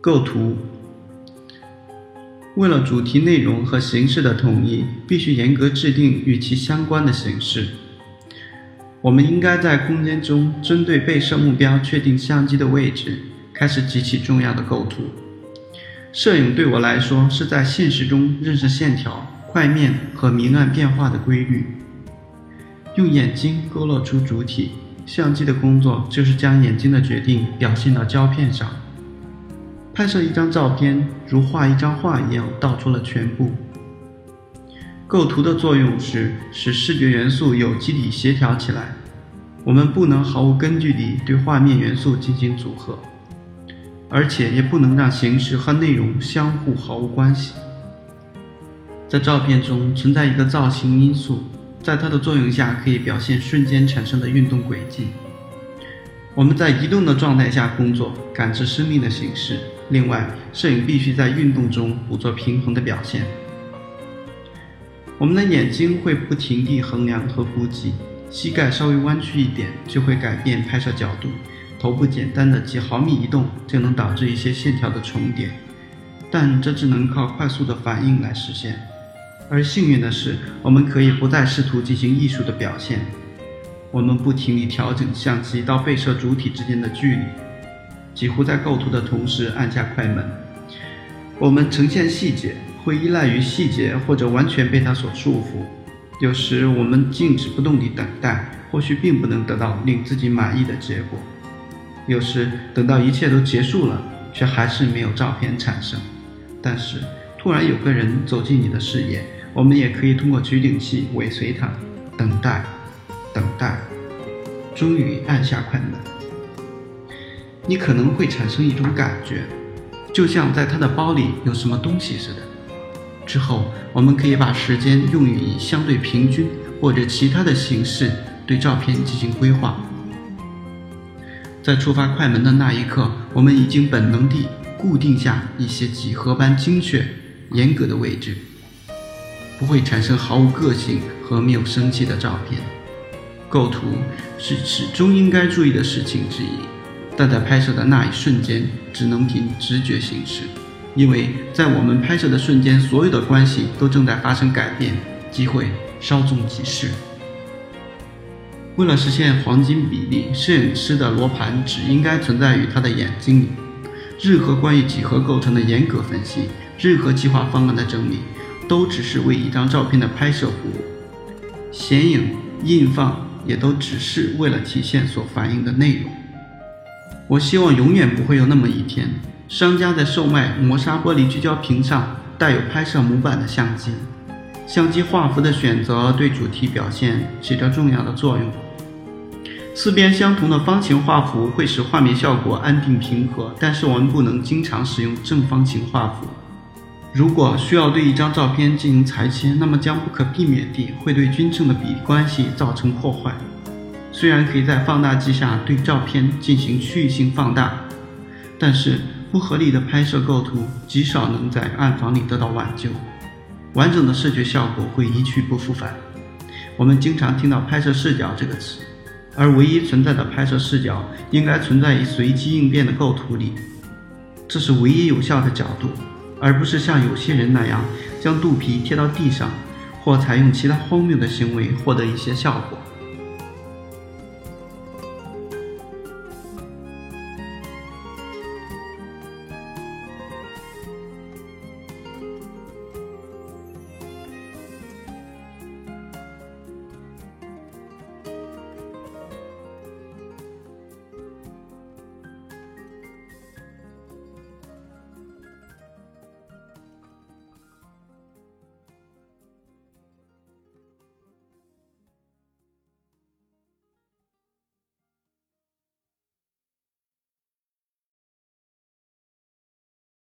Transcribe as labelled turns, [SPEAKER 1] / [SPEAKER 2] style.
[SPEAKER 1] 构图。为了主题内容和形式的统一，必须严格制定与其相关的形式。我们应该在空间中针对被摄目标确定相机的位置，开始极其重要的构图。摄影对我来说是在现实中认识线条、块面和明暗变化的规律，用眼睛勾勒出主体。相机的工作就是将眼睛的决定表现到胶片上。拍摄一张照片，如画一张画一样，道出了全部。构图的作用是使视觉元素有机体协调起来。我们不能毫无根据地对画面元素进行组合，而且也不能让形式和内容相互毫无关系。在照片中存在一个造型因素，在它的作用下可以表现瞬间产生的运动轨迹。我们在移动的状态下工作，感知生命的形式。另外，摄影必须在运动中捕捉平衡的表现。我们的眼睛会不停地衡量和估计，膝盖稍微弯曲一点就会改变拍摄角度，头部简单的几毫米移动就能导致一些线条的重叠，但这只能靠快速的反应来实现。而幸运的是，我们可以不再试图进行艺术的表现，我们不停地调整相机到被摄主体之间的距离。几乎在构图的同时按下快门。我们呈现细节会依赖于细节，或者完全被它所束缚。有时我们静止不动地等待，或许并不能得到令自己满意的结果。有时等到一切都结束了，却还是没有照片产生。但是突然有个人走进你的视野，我们也可以通过取景器尾随他，等待，等待，终于按下快门。你可能会产生一种感觉，就像在他的包里有什么东西似的。之后，我们可以把时间用于以相对平均或者其他的形式对照片进行规划。在触发快门的那一刻，我们已经本能地固定下一些几何般精确、严格的位置，不会产生毫无个性和没有生气的照片。构图是始终应该注意的事情之一。但在拍摄的那一瞬间，只能凭直觉行事，因为在我们拍摄的瞬间，所有的关系都正在发生改变，机会稍纵即逝。为了实现黄金比例，摄影师的罗盘只应该存在于他的眼睛里。任何关于几何构成的严格分析，任何计划方案的整理，都只是为一张照片的拍摄服务。显影、印放也都只是为了体现所反映的内容。我希望永远不会有那么一天，商家在售卖磨砂玻璃聚焦屏上带有拍摄模板的相机。相机画幅的选择对主题表现起着重要的作用。四边相同的方形画幅会使画面效果安定平和，但是我们不能经常使用正方形画幅。如果需要对一张照片进行裁切，那么将不可避免地会对均称的比例关系造成破坏。虽然可以在放大镜下对照片进行区域性放大，但是不合理的拍摄构图极少能在暗房里得到挽救，完整的视觉效果会一去不复返。我们经常听到“拍摄视角”这个词，而唯一存在的拍摄视角应该存在于随机应变的构图里，这是唯一有效的角度，而不是像有些人那样将肚皮贴到地上，或采用其他荒谬的行为获得一些效果。